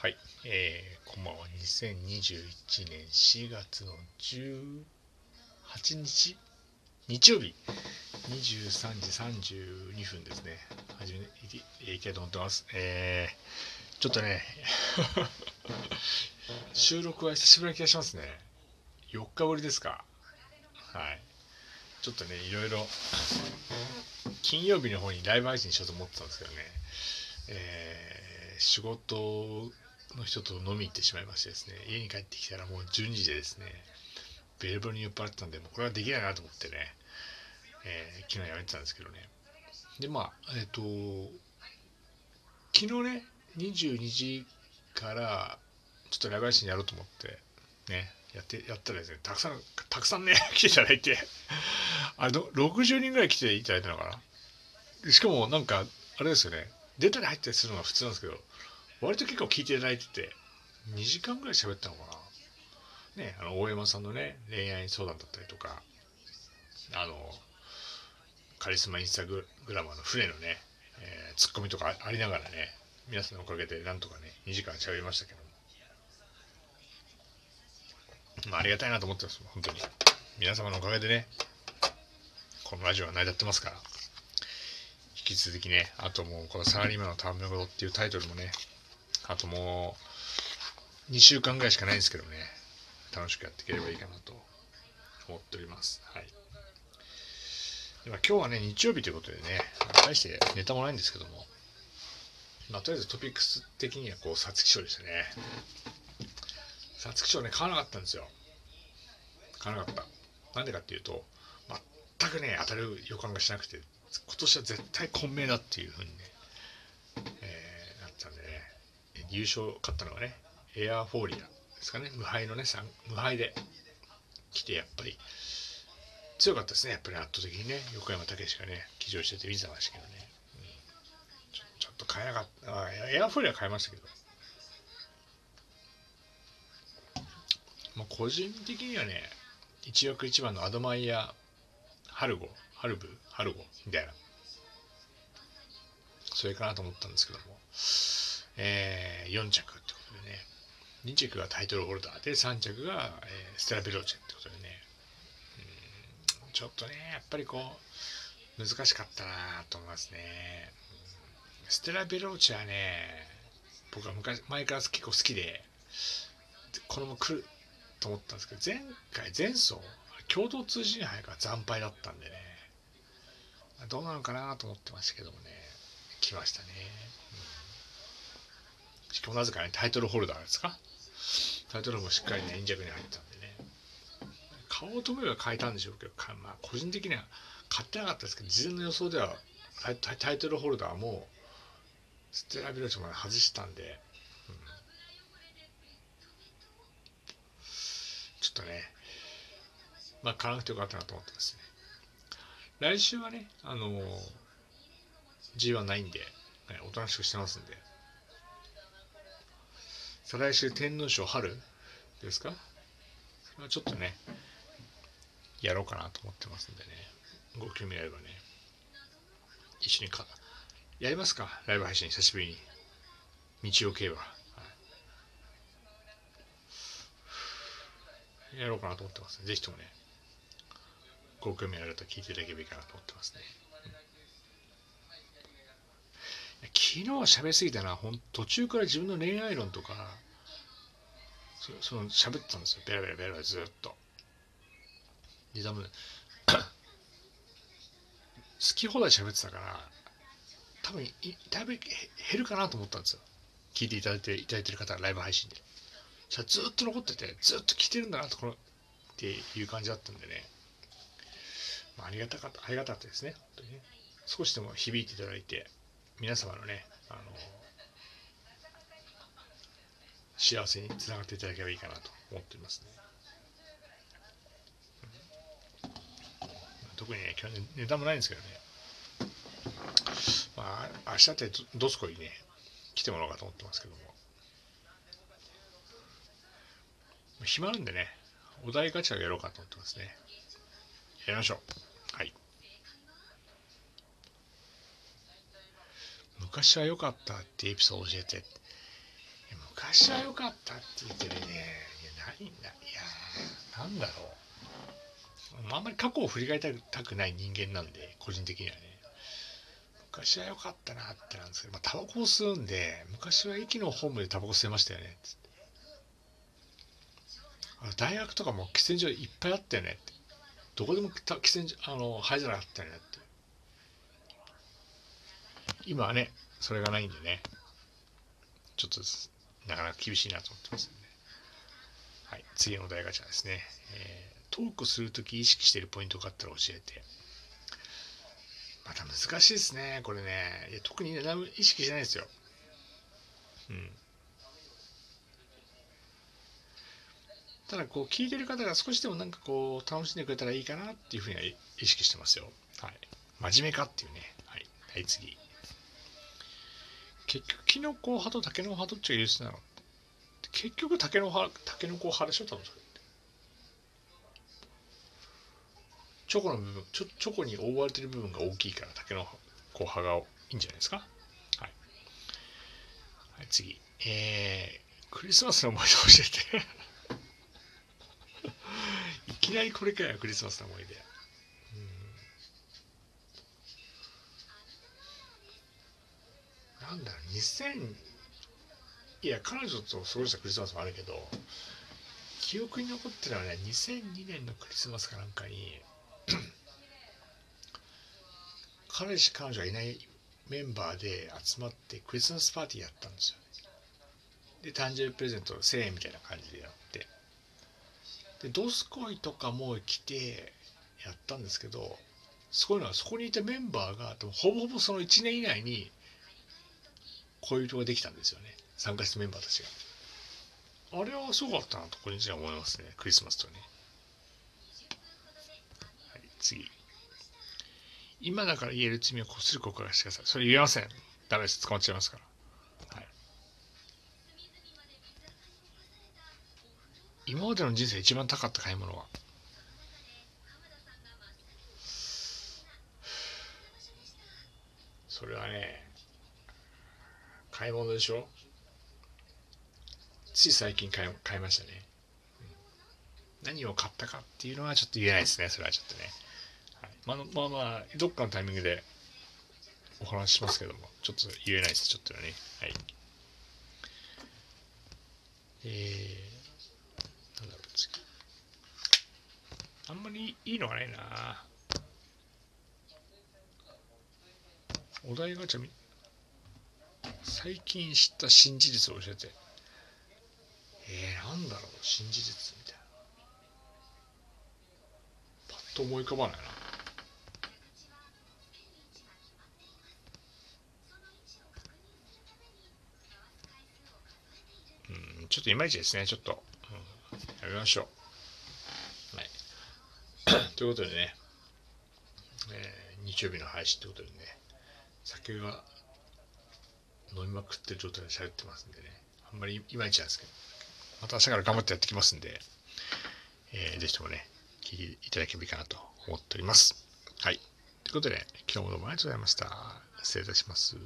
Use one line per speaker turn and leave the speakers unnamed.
はい、えー、こんばんは。2021年4月の18日、日曜日、23時32分ですね。始めていきたいと思ってます。えー、ちょっとね、収録は久しぶりな気がしますね。4日ぶりですか。はい。ちょっとね、いろいろ、金曜日の方にライブ配信しようと思ってたんですけどね、えー、仕事の人と飲み行ってしまいましてですね、家に帰ってきたらもう12時でですね、ベルベルに酔っ払ってたんで、もうこれはできないなと思ってね、えー、昨日やめてたんですけどね。で、まあ、えっ、と、昨日ね、22時からちょっとライブ配信やろうと思って、ね、やって、やったらですね、たくさん、たくさんね、来ていただいて、あれ、60人ぐらい来ていただいたのかな？しかもなんか、あれですよね、出たり入ったりするのが普通なんですけど、割と結構聞いていただいてて、2時間ぐらい喋ったのかな。ね、あの、大山さんのね、恋愛相談だったりとか、あの、カリスマインスタグラマーの船のね、えー、ツッコミとかありながらね、皆さんのおかげでなんとかね、2時間喋りましたけども。まあ、ありがたいなと思ってます、本当に。皆様のおかげでね、このラジオは成り立ってますから。引き続きね、あともうこのサラリーマンのためごとっていうタイトルもね、あともう2週間ぐらいしかないんですけどね、楽しくやっていければいいかなと思っております。はい。では今日はね、日曜日ということでね、大してネタもないんですけども、まあ、とりあえずトピックス的にはこう、皐月賞でしたね。皐月賞ね、買わなかったんですよ。買わなかった。なんでかっていうと、全くね、当たる予感がしなくて、今年は絶対混迷だっていうふうにね、えー、なったんでね、優勝勝ったのがね、エアフォーリアですかね、無敗のね、無敗で来て、やっぱり強かったですね、やっぱり圧倒的にね、横山武史がね、騎乗してて見てましたけどね、うん。ちょ、ちょっと買えなかった、エアフォーリア買いましたけど、まあ、個人的にはね、一枠一番のアドマイヤ・ハルゴ、ハルブ、ハルゴみたいな。それかなと思ったんですけども、えー、4着ってことでね、2着がタイトルホルダー。で、3着が、えー、ステラ・ベローチェってことでね、うん。ちょっとね、やっぱりこう、難しかったなと思いますね。ステラ・ベローチェはね、僕は昔、前から結構好きで、これも来ると思ったんですけど、前回、前走、共同通信杯が惨敗だったんでね、どうなのかなと思ってましたけどもね、来ましたね。なぜかね、タイトルホルダーですか？タイトルもしっかりね、円着に入ったんでね。買おうと思えば買えたんでしょうけど、まあ、個人的には買ってなかったですけど、事前の予想ではタイトルホルダーもステラビロチまで外したんで、うん、ちょっとね、まあ、買わなくてよかったなと思ってますね。来週はね、あのー、G1 ないんで、はい、おとなしくしてますんで。再来週天皇賞春？ですか？それはちょっとね、やろうかなと思ってますんでね。ご興味あればね、一緒にか、やりますか？ライブ配信久しぶりに。日曜競馬。はい、やろうかなと思ってます、ぜひともね、ご興味あると聞いていただければいいかなと思ってますね。昨日は喋りすぎたな、ほん途中から自分の恋愛論とか、そその喋ってたんですよ。ベラベラベラベラずっと。で、多分、好き放題喋ってたから、多分、だいぶ減るかなと思ったんですよ。聞いていただいていただいてる方ライブ配信で。じゃずっと残ってて、ずっと聞いてるんだなとこのっていう感じだったんでね。まあ、ありがたかった、ありがたかったですね。本当にね。少しでも響いていただいて、皆様のね、あの、幸せにつながっていただければいいかなと思っておりますね。特にね、今日ネタもないんですけどね。まあ、明日ってどすこいね、来てもらおうかと思ってますけども。暇なんでね、お題ガチャやろうかと思ってますね。やりましょう。はい。昔は良かったってエピソード教えて。昔は良かったって言ってるね。いやないんだ。いやなんだろう。あんまり過去を振り返りたくない人間なんで個人的にはね昔は良かったなってなんですけど、まあ、タバコを吸うんで昔は駅のホームでタバコ吸えましたよねつって。大学とかも喫煙所いっぱいあったよねって。どこでも喫煙所あの灰皿あったよねって。今はねそれがないんでねちょっとなかなか厳しいなと思ってますんで、はい、次のお題ガチャですね、えー、トークするとき意識しているポイントがあったら教えてまた難しいですねこれねいや特に、ね、意識してないですようんただこう聞いてる方が少しでもなんかこう楽しんでくれたらいいかなっていうふうには意識してますよ。はい。真面目かっていうね。はい。はい、次。結局、キノコ派とタケノコ派どっちが優秀なの？結局、タケノコ派、タケノコ派でしょ多分それって。チョコの部分チョ、チョコに覆われてる部分が大きいから、タケノコ派がいいんじゃないですか？はい。はい、次。えー、クリスマスの思い出教えて いきなりこれかよ、クリスマスの思い出。なんだろう、2000、いや、彼女と過ごしたクリスマスもあるけど、記憶に残ってるのはね、2002年のクリスマスかなんかに 彼氏、彼女がいないメンバーで集まってクリスマスパーティーやったんですよね。で、誕生日プレゼント1000円みたいな感じでやって、でドスコイとかも来てやったんですけどすごいのはそこにいたメンバーがほぼほぼその1年以内に恋人ができたんですよね。参加したメンバーたちが。あれはすごかったなと個人的には思いますね。クリスマスとね。はい次。今だから言える罪をこする告白してください。それ言えません。ダメです。捕まっちゃいますから。今までの人生一番高かった買い物は？それはね買い物でしょ？つい最近買い買いましたね、何を買ったかっていうのはちょっと言えないですね。それはちょっとね、はい、まあまあまあどっかのタイミングでお話しますけども。ちょっと言えないです。ちょっとね。はい。えーあんまりいいのがないな。お題ガチャみ最近知った新事実を教えて。えー、なんだろう新事実みたいな。パッと思い浮かばないな。うんちょっといまいちですね。ちょっと、うん、やめましょう。はい。ということでね、えー、日曜日の配信ということでね、酒が飲みまくってる状態で喋ってますんでね、あんまりいまいちなんですけど、また明日から頑張ってやってきますんで、えー、ぜひともね、聞いていただければいいかなと思っております。はい。ということで、今日もどうもありがとうございました。失礼いたします。